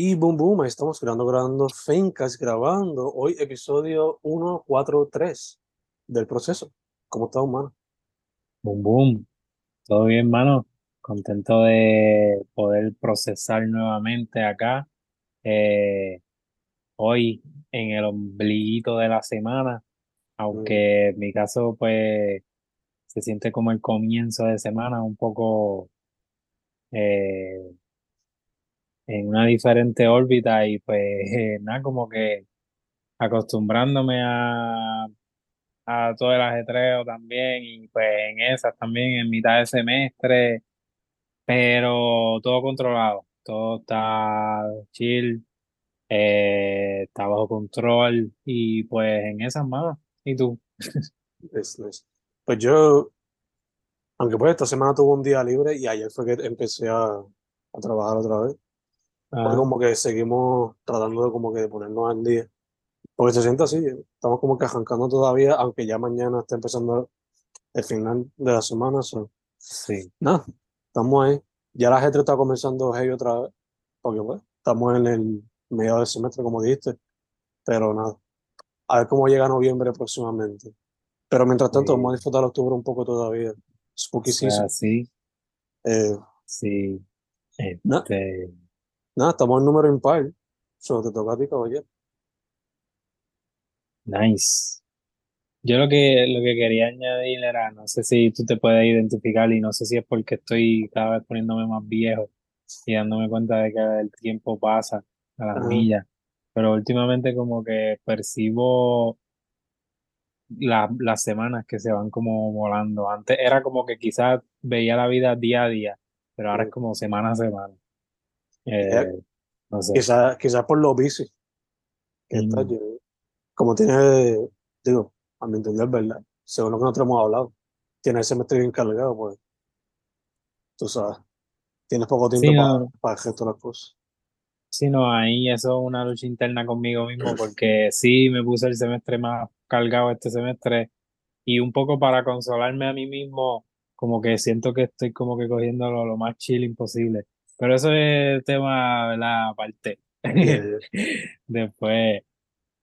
Y boom, boom, ahí estamos grabando, grabando Fencas, grabando hoy episodio 143 del proceso. ¿Cómo está, humano? Boom, boom. Todo bien, mano. Contento de poder procesar nuevamente acá. eh, hoy en el ombliguito de la semana, Mm, aunque en mi caso, pues, se siente como el comienzo de semana, un poco eh, en una diferente órbita y pues, nada, como que acostumbrándome a, a todo el ajetreo también y pues en esas también en mitad de semestre pero todo controlado, todo está chill, eh, está bajo control y pues en esas manos. ¿Y tú? es- es- Pues yo, aunque pues esta semana tuve un día libre y ayer fue que empecé a, a trabajar otra vez. Ah, como que seguimos tratando de como que de ponernos al día. Porque se siente así, estamos como que arrancando todavía, aunque ya mañana está empezando el final de la semana. so, sí, Nada, estamos ahí. Ya la gente está comenzando heavy otra vez, porque pues, estamos en el medio del semestre, como dijiste, pero nada, a ver cómo llega noviembre próximamente. Pero mientras tanto, vamos a sí, disfrutar octubre un poco todavía. Spooky eso es season. así, Eh, sí, nada, este, nada, estamos en número impar. Solo te toca a ti, caballero. nice. Yo lo que, lo que quería añadir era, no sé si tú te puedes identificar y no sé si es porque estoy cada vez poniéndome más viejo y dándome cuenta de que el tiempo pasa a las Ajá, millas, pero últimamente como que percibo la- las semanas que se van como volando. Antes era como que quizás veía la vida día a día, pero ahora es como semana a semana. Eh, Eh, no sé. quizás quizás por lo busy que está, Mm, yo- como tiene, digo, a mi entender, ¿verdad? Según lo que nosotros hemos hablado, tiene el semestre bien cargado, pues, tú sabes, tienes poco Sí, tiempo para, no, para resto de las cosas. sí, no, ahí eso es una lucha interna conmigo mismo, porque sí me puse el semestre más cargado este semestre y un poco para consolarme a mí mismo, como que siento que estoy como que cogiéndolo lo más chill imposible. Pero eso es tema, ¿verdad? Aparte. Después.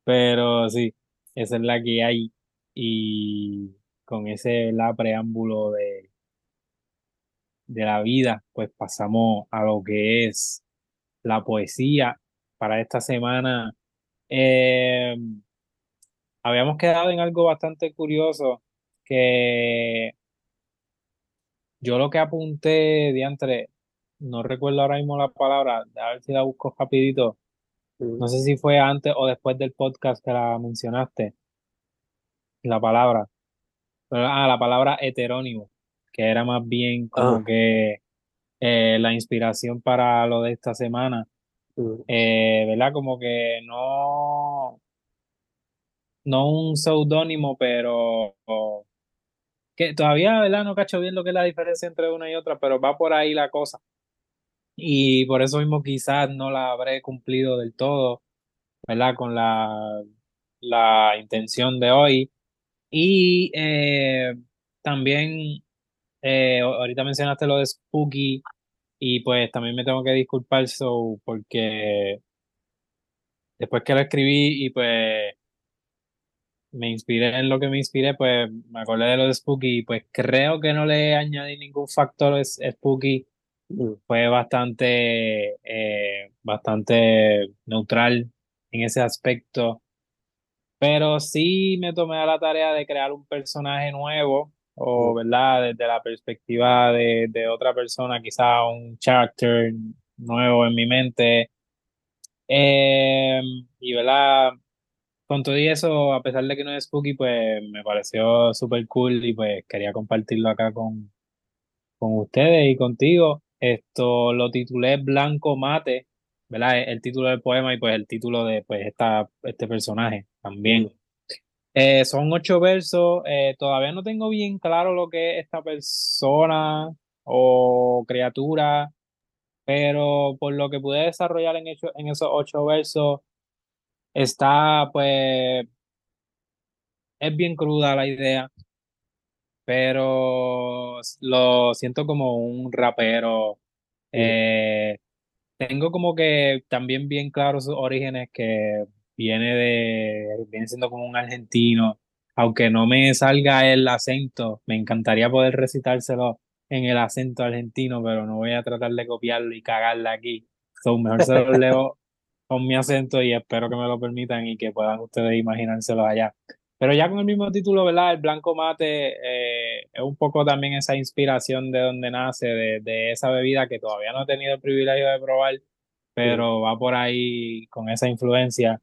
Pero sí, esa es la que hay. Y con ese la preámbulo de, de la vida, pues pasamos a lo que es la poesía para esta semana. Eh, habíamos quedado en algo bastante curioso, que yo lo que apunté, diantre, no recuerdo ahora mismo la palabra, a ver si la busco rapidito. No sé si fue antes o después del podcast que la mencionaste, la palabra. Pero, ah, la palabra heterónimo, que era más bien Ah, como que eh, la inspiración para lo de esta semana, eh, ¿verdad? Como que no, no un seudónimo, pero que todavía, ¿verdad? No cacho bien lo que es la diferencia entre una y otra, pero va por ahí la cosa. Y por eso mismo quizás no la habré cumplido del todo, ¿verdad? Con la, la intención de hoy. Y eh, también Eh, ahorita mencionaste lo de Spooky y pues también me tengo que disculpar so, porque después que lo escribí y pues me inspiré en lo que me inspiré, pues me acordé de lo de Spooky y pues creo que no le añadí ningún factor es- Spooky. Fue bastante, eh, bastante neutral en ese aspecto. Pero sí me tomé a la tarea de crear un personaje nuevo, o verdad, desde la perspectiva de, de otra persona, quizá un character nuevo en mi mente. Eh, y verdad, con todo y eso, a pesar de que no es spooky, pues me pareció súper cool y pues quería compartirlo acá con, con ustedes y contigo. Esto lo titulé Blanco Mate, ¿verdad? El título del poema y pues el título de pues esta, este personaje mm, también. Eh, son ocho versos. eh, todavía no tengo bien claro lo que es esta persona o criatura, pero por lo que pude desarrollar en, hecho- en esos ocho versos, está, pues, es bien cruda la idea, pero lo siento como un rapero eh, tengo como que también bien claro sus orígenes, que viene de, viene siendo como un argentino, aunque no me salga el acento, me encantaría poder recitárselo en el acento argentino, pero no voy a tratar de copiarlo y cagarla aquí. So, mejor se lo leo con mi acento y espero que me lo permitan y que puedan ustedes imaginárselo allá. Pero ya con el mismo título, ¿verdad? El blanco mate eh, es un poco también esa inspiración de donde nace, de, de, esa bebida que todavía no he tenido el privilegio de probar, pero va por ahí con esa influencia.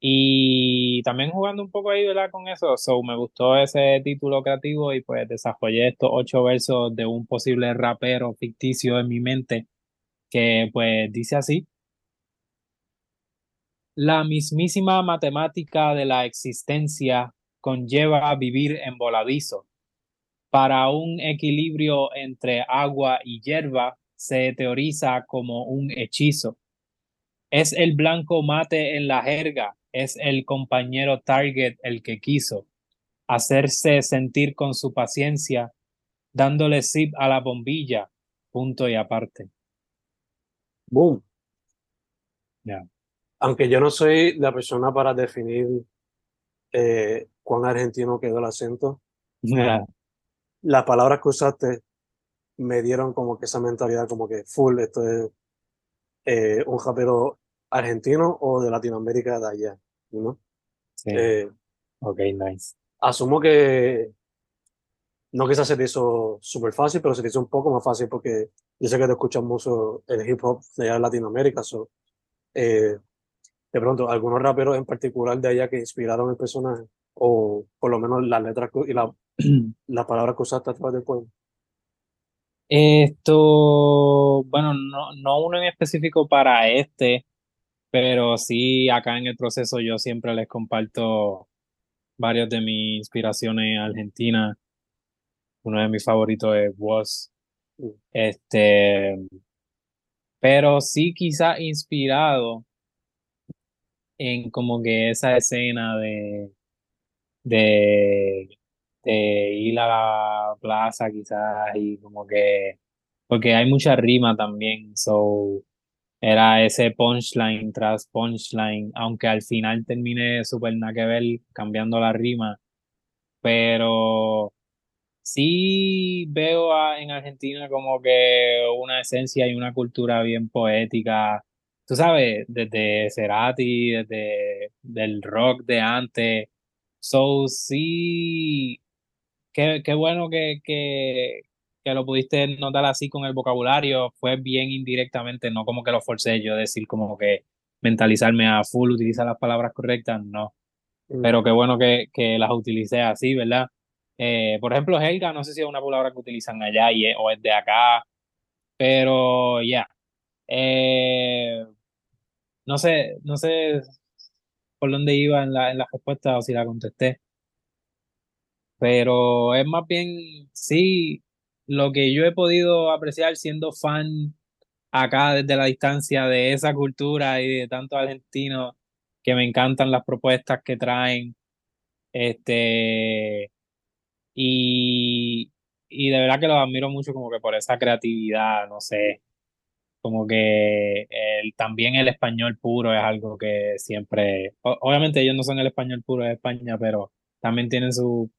Y también jugando un poco ahí, ¿verdad? Con eso, so, me gustó ese título creativo y pues desarrollé estos ocho versos de un posible rapero ficticio en mi mente que pues dice así. La mismísima matemática de la existencia conlleva vivir en voladizo. Para un equilibrio entre agua y hierba se teoriza como un hechizo. Es el blanco mate en la jerga, es el compañero target el que quiso hacerse sentir con su paciencia, dándole zip a la bombilla, punto y aparte. Boom. Ya. Aunque yo no soy la persona para definir eh, cuán argentino quedó el acento, Yeah. las palabras que usaste me dieron como que esa mentalidad, como que full, esto es eh, un rapero argentino o de Latinoamérica de allá, ¿no? Sí. Eh, ok, nice. asumo que no quizás se te hizo súper fácil, pero se te hizo un poco más fácil porque yo sé que te escuchas mucho el hip hop de allá de Latinoamérica. So, eh, de pronto, algunos raperos en particular de allá que inspiraron el personaje, o por lo menos las letras y la, las palabras que usaste a través del poema. Esto, bueno, no, no uno en específico para este, pero sí acá en el proceso yo siempre les comparto varias de mis inspiraciones argentinas. Uno de mis favoritos es Woz. Mm. Este, pero sí quizá inspirado en como que esa escena de, de, ir a la plaza quizás y como que, porque hay mucha rima también, so era ese punchline tras punchline, aunque al final termine súper nada que ver cambiando la rima, pero sí veo a- en Argentina como que una esencia y una cultura bien poética, tú sabes, desde Cerati, desde del rock de antes, so sí, qué, qué bueno que, que, que lo pudiste notar así con el vocabulario, fue bien indirectamente, no como que lo forcé yo a decir como que mentalizarme a full, utilizar las palabras correctas, no Mm. pero qué bueno que, que las utilicé así, ¿verdad? Eh, por ejemplo, Helga, no sé si es una palabra que utilizan allá y es- o es de acá, pero ya. Eh, no sé, no sé por dónde iba en la, en la respuesta o si la contesté, pero es más bien, sí, lo que yo he podido apreciar siendo fan acá desde la distancia de esa cultura y de tantos argentinos que me encantan las propuestas que traen. Este, Y, y de verdad que los admiro mucho como que por esa creatividad, no sé, como que también el español puro es algo que siempre, obviamente ellos no son el español puro de España, pero también tienen su,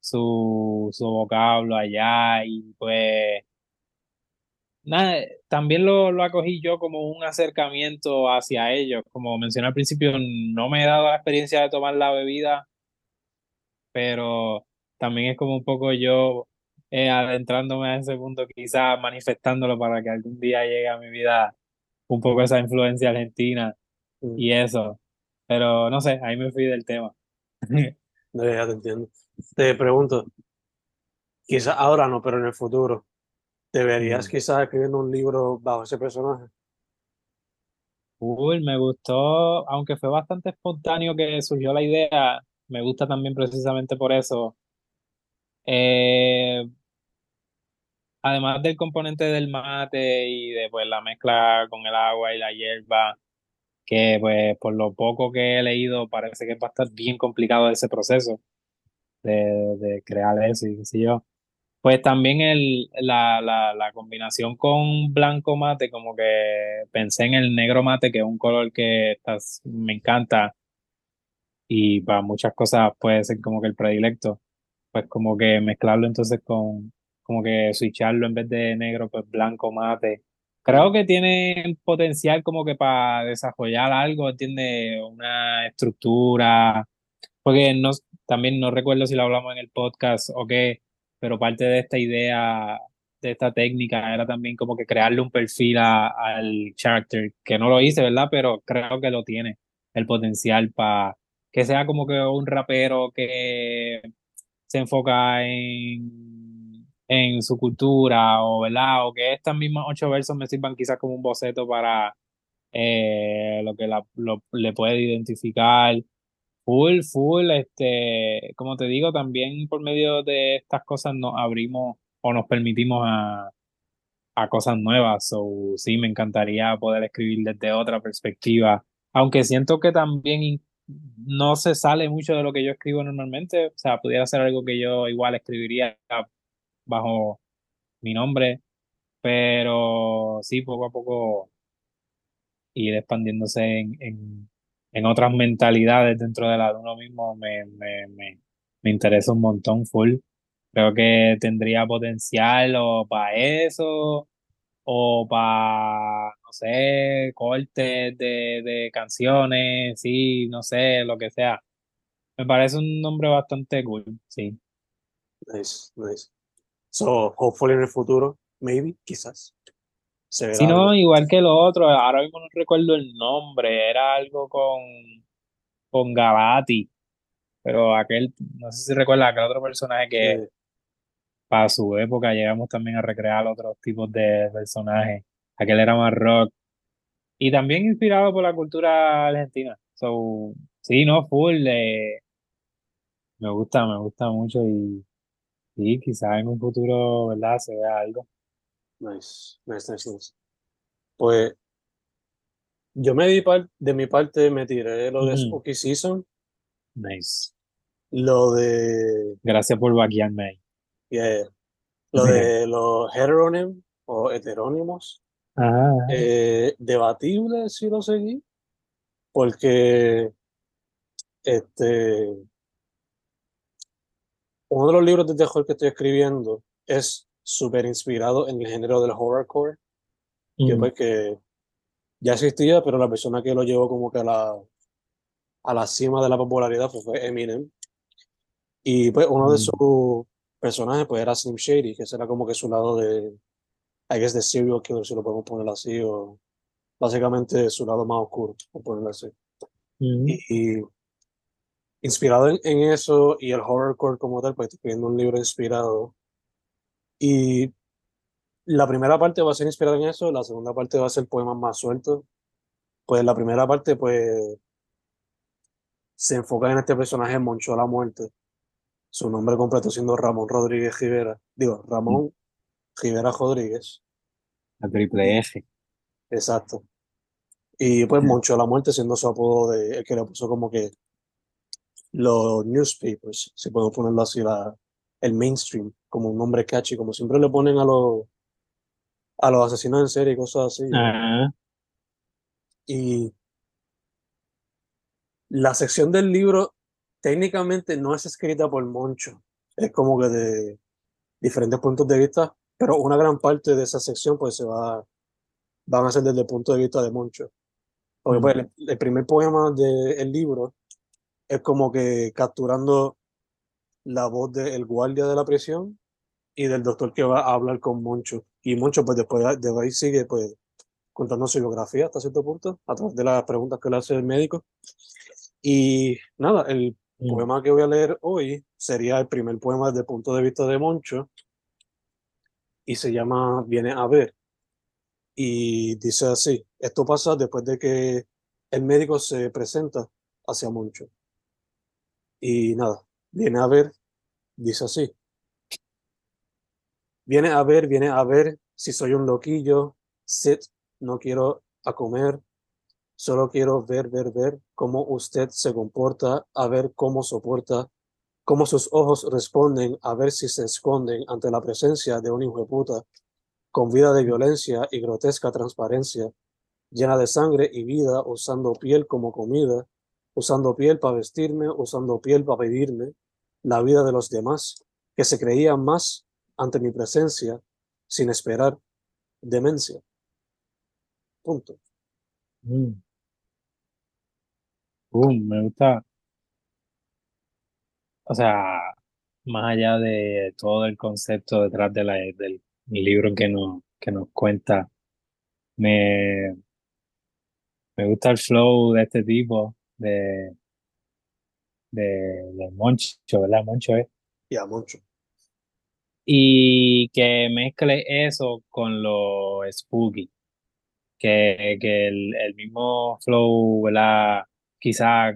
su, su vocablo allá y pues nada, también lo, lo acogí yo como un acercamiento hacia ellos, como mencioné al principio, no me he dado la experiencia de tomar la bebida pero también es como un poco yo eh, adentrándome a ese punto, quizás manifestándolo para que algún día llegue a mi vida un poco esa influencia argentina Mm. y eso. Pero no sé, ahí me fui del tema. No, ya te entiendo. Te pregunto, quizás ahora no, pero en el futuro, ¿te verías Mm. quizás escribiendo un libro bajo ese personaje? Cool, me gustó, aunque fue bastante espontáneo que surgió la idea, me gusta también precisamente por eso. Eh, además del componente del mate y de pues, la mezcla con el agua y la hierba, que pues por lo poco que he leído parece que va a estar bien complicado ese proceso de, de crear eso y qué sé yo. Pues también el, la, la, la combinación con blanco mate, como que pensé en el negro mate, que es un color que me encanta y para muchas cosas puede ser como que el predilecto. Pues como que mezclarlo entonces con, como que switcharlo en vez de negro, pues blanco mate. Creo que tiene potencial como que para desarrollar algo, tiene una estructura, porque no, también no recuerdo si lo hablamos en el podcast o qué, pero parte de esta idea, de esta técnica, era también como que crearle un perfil a- al character, que no lo hice, ¿verdad? Pero creo que lo tiene, el potencial para que sea como que un rapero que se enfoca en, en su cultura, o, ¿verdad? O que estas mismas ocho versos me sirvan quizás como un boceto para eh, lo que la, lo- le puede identificar Full, full, este, como te digo, también por medio de estas cosas nos abrimos o nos permitimos a, a cosas nuevas. So, sí, me encantaría poder escribir desde otra perspectiva, aunque siento que también no se sale mucho de lo que yo escribo normalmente, o sea, pudiera ser algo que yo igual escribiría bajo mi nombre, pero sí, poco a poco ir expandiéndose en, en, en otras mentalidades dentro de la de uno mismo me, me, me, me interesa un montón, full. Creo que tendría potencial o para eso, o para, no sé, cortes de, de canciones, sí, no sé, lo que sea. Me parece un nombre bastante cool, sí. Nice. So, hopefully en el futuro, maybe, quizás, se verá no, algo. igual que lo otro, ahora mismo no recuerdo el nombre, era algo con, con Gavati. Pero aquel, no sé si recuerda aquel otro personaje que para su época llegamos también a recrear otros tipos de personajes. Aquel era más rock y también inspirado por la cultura argentina. So, sí, no, full, eh, me gusta, me gusta mucho y sí, quizás en un futuro, ¿verdad? Se vea algo. nice, nice, nice, nice. Pues yo me di par- de mi parte, me tiré lo de. Spooky Season, Nice. lo de, Gracias por vaquearme ahí. yeah, lo de los heteronym o heterónimos. Ajá. Eh, debatible si lo seguí, porque este, uno de los libros de terror que estoy escribiendo es súper inspirado en el género del horrorcore, que Ujú. pues que ya existía, pero la persona que lo llevó como que a la, a la cima de la popularidad pues, fue Eminem. Y pues uno de Mm. sus personajes pues era Slim Shady, que era como que su lado de, I guess, de serial killer, si lo podemos poner así, o básicamente su lado más oscuro, por ponerlo así. Ujú. Y, y inspirado en, en eso y el horrorcore como tal, pues estoy escribiendo un libro inspirado. Y la primera parte va a ser inspirada en eso, la segunda parte va a ser poemas más sueltos. Pues la primera parte, pues, se enfoca en este personaje Moncho la Muerte. Su nombre completo siendo Ramón Rodríguez Rivera. Digo, Ramón Rivera Rodríguez. La triple F. Exacto. Y pues Moncho la Muerte siendo su apodo de el que le puso como que los newspapers, si podemos ponerlo así, la, el mainstream, como un nombre catchy, como siempre le ponen a los a los asesinos en serie y cosas así. Y la sección del libro técnicamente no es escrita por Moncho, es como que de diferentes puntos de vista, pero una gran parte de esa sección pues se va, van a ser desde el punto de vista de Moncho. Porque pues, el, el primer poema del libro es como que capturando la voz del guardia de la prisión y del doctor que va a hablar con Moncho. Y Moncho pues después de ahí sigue pues contando su biografía hasta cierto punto, a través de las preguntas que le hace el médico. Y nada, el Mm. poema que voy a leer hoy sería el primer poema desde el punto de vista de Moncho y se llama Viene a ver. Y dice así, esto pasa después de que el médico se presenta hacia Moncho. Y nada, viene a ver, dice así. Viene a ver, viene a ver si soy un loquillo, sit, no quiero a comer, solo quiero ver, ver, ver cómo usted se comporta, a ver cómo soporta cómo sus ojos responden a ver si se esconden ante la presencia de un hijo de puta con vida de violencia y grotesca transparencia, llena de sangre y vida, usando piel como comida, usando piel para vestirme, usando piel para vivirme, la vida de los demás, que se creían más ante mi presencia, sin esperar demencia. Punto. Mm. Me gusta. O sea, más allá de todo el concepto detrás de la, del libro que nos, que nos cuenta, me, me gusta el flow de este tipo, de, de, de Moncho, ¿verdad? Moncho es. Ya, Moncho. Y que mezcle eso con lo spooky. Que, que el, el mismo flow, ¿verdad? Quizá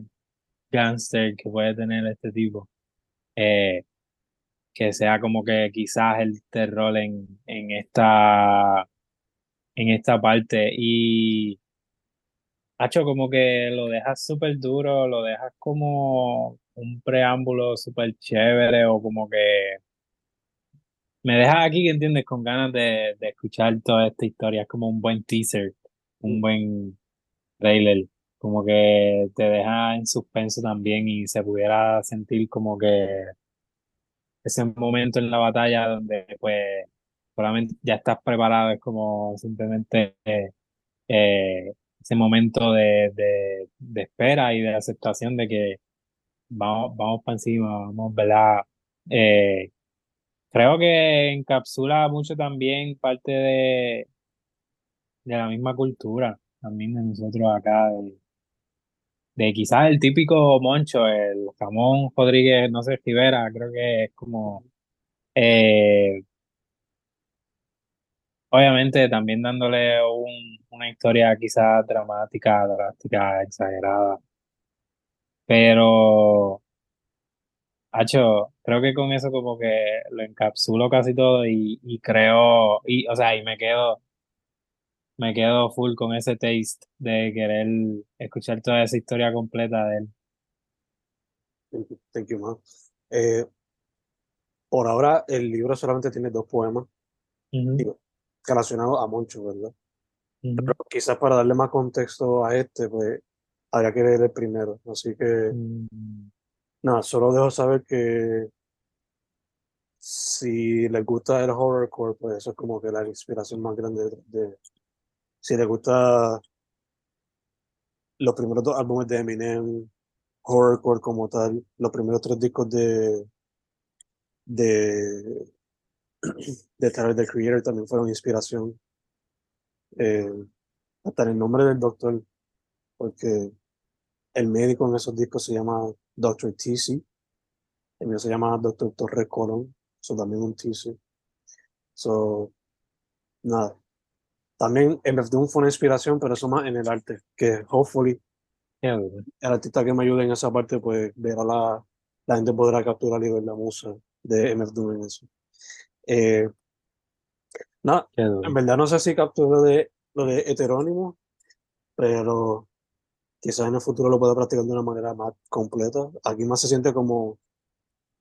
gangster que puede tener este tipo. Eh, que sea como que quizás el terror en, en esta en esta parte y hecho como que lo dejas súper duro, lo dejas como un preámbulo súper chévere o como que me dejas aquí, ¿entiendes? Con ganas de, de escuchar toda esta historia, es como un buen teaser, un buen trailer, como que te deja en suspenso también y se pudiera sentir como que ese momento en la batalla donde pues solamente ya estás preparado, es como simplemente eh, ese momento de, de, de, espera y de aceptación de que vamos, vamos para encima, vamos, ¿verdad? Eh, creo que encapsula mucho también parte de, de la misma cultura, también de nosotros acá, de, de quizás el típico Moncho, el jamón Rodríguez, no sé, Rivera, creo que es como, eh, obviamente también dándole un, una historia quizás dramática, drástica, exagerada, pero, Hacho, creo que con eso como que lo encapsulo casi todo y, y creo, y, o sea, y me quedo me quedo full con ese taste de querer escuchar toda esa historia completa de él. Thank you, man. Eh, por ahora, el libro solamente tiene dos poemas relacionados a Moncho, ¿verdad? Pero quizás para darle más contexto a este, pues habría que leer el primero. Así que, Mm, nada, solo dejo saber que si les gusta el horrorcore, pues eso es como que la inspiración más grande de, de- si les gusta los primeros dos álbumes de Eminem, horrorcore como tal, los primeros tres discos de de de Tyler the Creator también fueron inspiración. Eh, hasta en el nombre del doctor, porque el médico en esos discos se llama Dr. TC, el mío se llama Dr. Torres Colón, eso también un TC. So, nada. También MF Doom fue una inspiración, pero eso más en el arte, que hopefully el artista que me ayude en esa parte, pues verá la, la gente podrá capturar y ver la musa de MF Doom en eso. Eh, duro. en verdad no sé si capturé lo de, lo de heterónimo, pero quizás en el futuro lo pueda practicar de una manera más completa. Aquí más se siente como,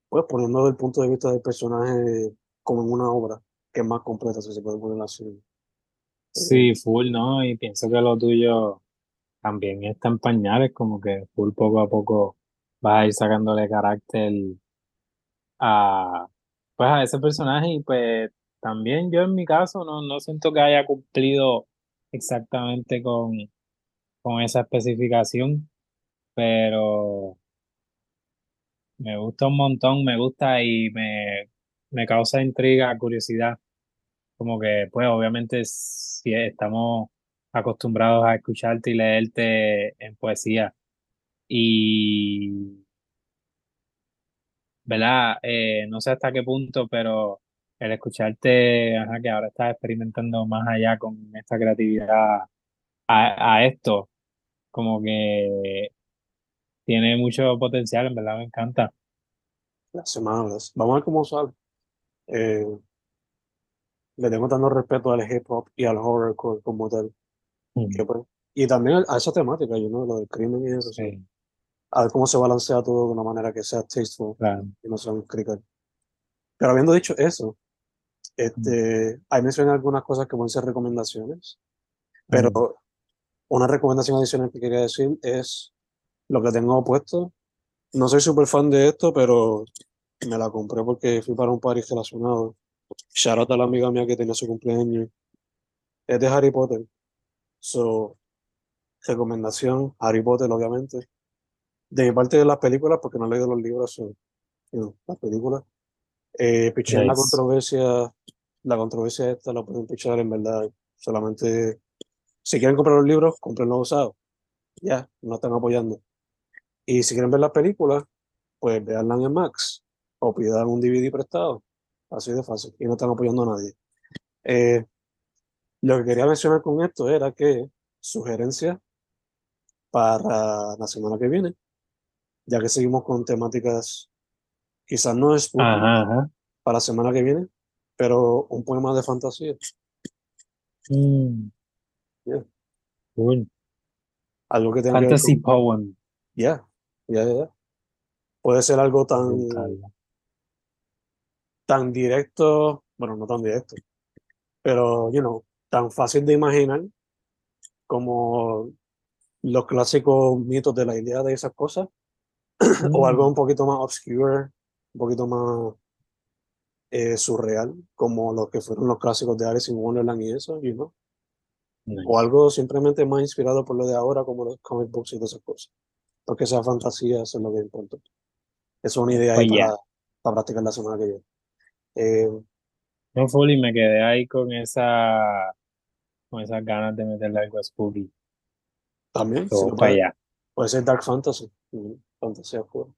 pues poniendo el punto de vista del personaje como en una obra, que es más completa, si se puede poner así. Sí, full, ¿no? Y pienso que lo tuyo también está en pañales, como que full poco a poco vas a ir sacándole carácter a, pues a ese personaje y pues también yo en mi caso no, no siento que haya cumplido exactamente con, con esa especificación, pero me gusta un montón, me gusta y me, me causa intriga, curiosidad, como que pues obviamente si estamos acostumbrados a escucharte y leerte en poesía y ¿verdad? Eh, no sé hasta qué punto, pero el escucharte, ajá, que ahora estás experimentando más allá con esta creatividad a, a esto, como que tiene mucho potencial, en verdad me encanta. Las semanas. Vamos a ver cómo sale. Eh, le tengo tanto respeto al hip hop y al horrorcore como tal. Mm, que, pues, y también a esa temática, yo no, lo del crimen y eso. sí. A ver cómo se balancea todo de una manera que sea tasteful Claro. y no sea un cricket. Pero habiendo dicho eso, este, ahí mencioné algunas cosas que pueden ser recomendaciones, pero Ujú. una recomendación adicional que quería decir es lo que tengo puesto. No soy súper fan de esto, pero me la compré porque fui para un party relacionado. Shout out a la amiga mía que tenía su cumpleaños. Es de Harry Potter. So, recomendación, Harry Potter, obviamente. De mi parte de las películas, porque no he leído los libros, so, you know, las películas. Eh, piché en la Nice. controversia, la controversia esta la pueden pichar en verdad. Solamente, si quieren comprar los libros, comprenlos usados. Ya, no están apoyando. Y si quieren ver las películas, pues veanlas en Max o pidan un DVD prestado. Así de fácil. Y no están apoyando a nadie. Eh, lo que quería mencionar con esto era que sugerencia para la semana que viene, ya que seguimos con temáticas, quizás no es Ajá, ajá. para la semana que viene, pero un poema de fantasía. Mm, Yeah. cool. Algo que tenga que Fantasy con. poem. Ya, ya, ya. Puede ser algo tan, tan directo, bueno, no tan directo, pero, you know, tan fácil de imaginar como los clásicos mitos de la idea de esas cosas, o algo Mm, un poquito más obscure, un poquito más eh, surreal, como los que fueron los clásicos de Alice in Wonderland y eso, you know? nice. O algo simplemente más inspirado por lo de ahora, como los comic books y todas esas cosas. No que sea fantasía, eso es lo que importa. Es una idea ahí Pues para, para practicar la semana que viene. Eh, No full y me quedé ahí con esa, con esas ganas de meterle algo a spooky. también, So, lo para allá. puede ser Dark Fantasy, mm, fantasía oscura.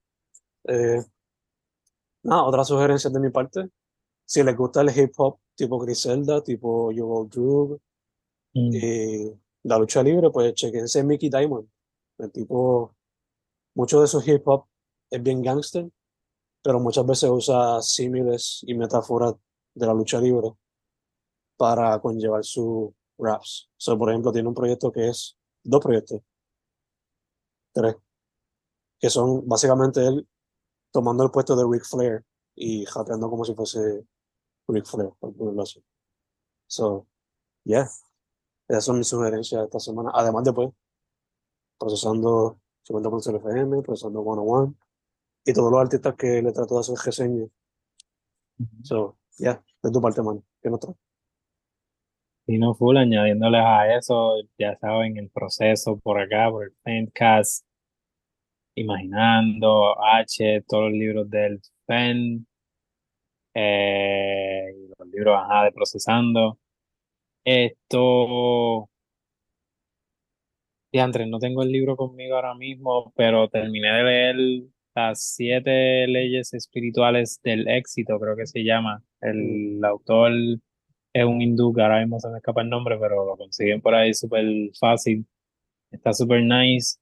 Eh, nada, otra sugerencia de mi parte. Si les gusta el hip hop tipo Griselda, tipo Yogo Drew, Mm, eh, la lucha libre, pues chequense Mickey Diamond. El tipo, mucho de su hip hop es bien gangster, pero muchas veces usa símiles y metáforas de la lucha libre para conllevar sus raps. So, por ejemplo, tiene un proyecto que es, dos proyectos, tres, que son básicamente él tomando el puesto de Ric Flair y japeando como si fuese Ric Flair, por ponerlo así. So, yeah, esas son mis sugerencias esta semana. Además de, pues, procesando 50% FM, procesando 101 y todos los artistas que le trato de hacer reseñas. So, yeah, de tu parte, mano. ¿Qué nos trae? Y no full, añadiéndoles a eso, ya saben, el proceso por acá, por el Fencast, Imaginando, H, todos los libros del FEN, eh, los libros ajá, de Procesando. Esto, Andrés, no tengo el libro conmigo ahora mismo, pero terminé de leer las siete leyes espirituales del éxito, creo que se llama. Mm, El autor es un hindú, que ahora mismo se me escapa el nombre, pero lo consiguen por ahí súper fácil. Está súper nice.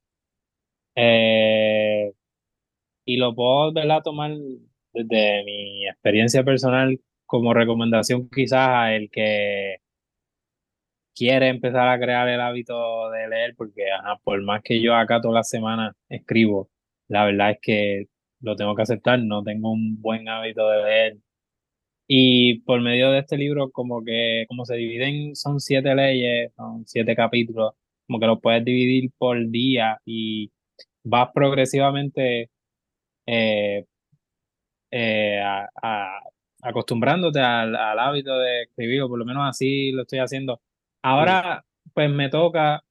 Eh, y lo puedo, ¿verdad? tomar desde mi experiencia personal como recomendación quizás a el que quiere empezar a crear el hábito de leer, porque ajá, por más que yo acá todas las semanas escribo, la verdad es que lo tengo que aceptar, no tengo un buen hábito de leer. Y por medio de este libro, como que, como se dividen, son siete leyes, son siete capítulos, como que lo puedes dividir por día y vas progresivamente eh, eh, a- a- acostumbrándote al, al hábito de escribir, o por lo menos así lo estoy haciendo. Ahora, pues me toca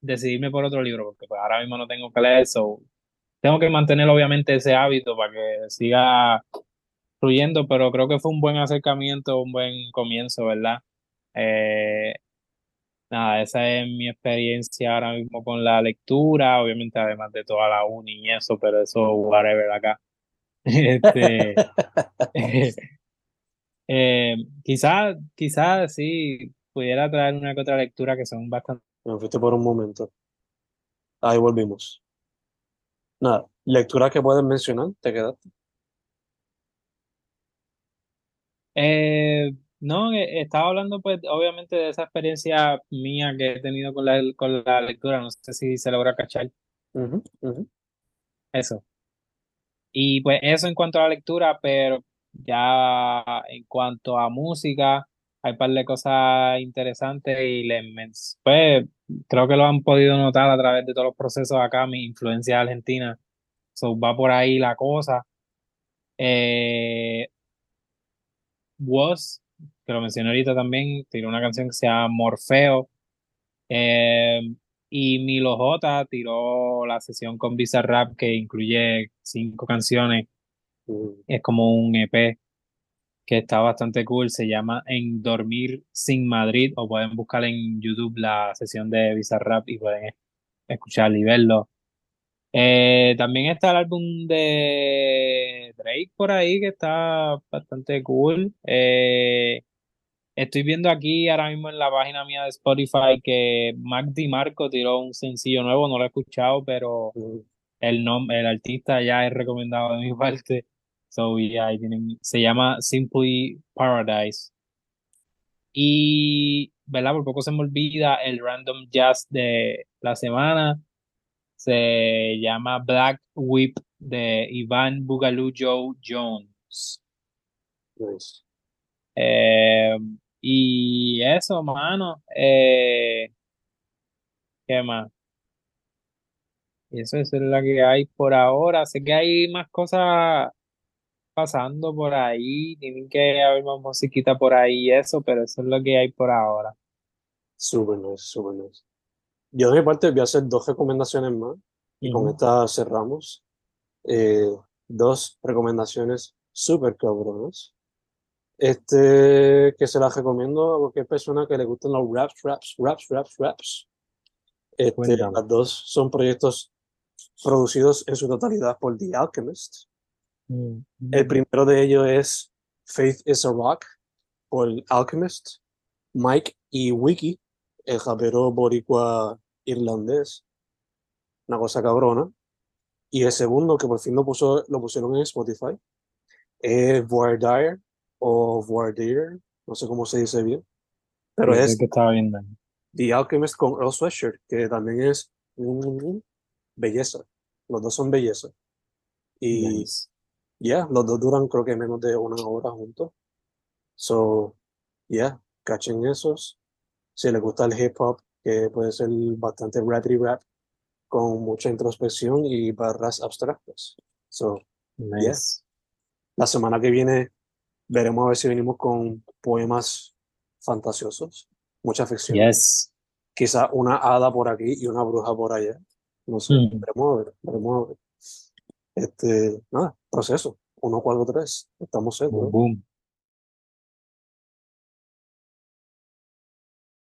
decidirme por otro libro, porque pues ahora mismo no tengo que leer eso. Tengo que mantener obviamente ese hábito para que siga fluyendo, pero creo que fue un buen acercamiento, un buen comienzo, ¿verdad? Eh, nada, esa es mi experiencia ahora mismo con la lectura, obviamente además de toda la uni y eso, pero eso, whatever, acá. Este, eh, quizás, quizás sí pudiera traer una que otra lectura que son bastante Me fuiste por un momento. Ahí volvimos. Nada, lecturas que puedes mencionar, te quedaste. Eh, no, eh, estaba hablando pues obviamente de esa experiencia mía que he tenido con la, con la lectura, no sé si se logra cachar. Eso. Y pues eso en cuanto a la lectura, pero ya en cuanto a música, hay un par de cosas interesantes y les, pues creo que lo han podido notar a través de todos los procesos acá, mi influencia argentina. So, va por ahí la cosa. Eh, Was, que lo mencioné ahorita también, tiró una canción que se llama Morfeo. Eh, y Milo J tiró la sesión con Bizarrap que incluye cinco canciones. Mm, Es como un EP que está bastante cool. Se llama En Dormir Sin Madrid o pueden buscar en YouTube la sesión de Bizarrap y pueden escucharlo y verlo. Eh, también está el álbum de Drake por ahí que está bastante cool. Eh, estoy viendo aquí ahora mismo en la página mía de Spotify que Mac DiMarco tiró un sencillo nuevo, no lo he escuchado, pero el nombre, el artista ya es recomendado de mi parte. So, yeah, tienen, se llama Simply Paradise. Y, ¿verdad? Por poco se me olvida el random jazz de la semana. Se llama Black Whip de Iván Bugalú Joe Jones. nice. Eh, y eso, mano. Eh, ¿qué más? Y eso es la que hay por ahora. Sé que hay más cosas pasando por ahí. Tienen que haber más musiquita por ahí y eso, pero eso es lo que hay por ahora. Super nice, super nice. Yo de mi parte voy a hacer dos recomendaciones más y con esta cerramos. Eh, dos recomendaciones súper cabronas. Este que se las recomiendo a cualquier persona que le gusten los raps, raps, raps, raps, raps. Este, Cuéntame. las dos son proyectos producidos en su totalidad por The Alchemist. Mm, El primero de ellos es Faith is a Rock por Alchemist, Mike y Wiki, el rapero boricua irlandés. Una cosa cabrona. Y el segundo, que por fin lo, puso, lo pusieron en Spotify, es Voir Dire o Voir Dire, no sé cómo se dice bien, pero Sí, es que estaba viendo. The Alchemist con Earl Sweatshirt, que también es mm, belleza. Los dos son belleza. Y Nice. yeah, los dos duran creo que menos de una hora juntos. So, yeah, cachen esos. Si les gusta el hip hop, que puede ser bastante rapid rap, con mucha introspección y barras abstractas. So, Nice. la semana que viene veremos a ver si venimos con poemas fantasiosos, mucha ficción. Yes. Quizá una hada por aquí y una bruja por allá. No sé, Mm. veremos a ver, veremos a ver. Este, nada, proceso. 1, 4, 3. Estamos seguros. Boom.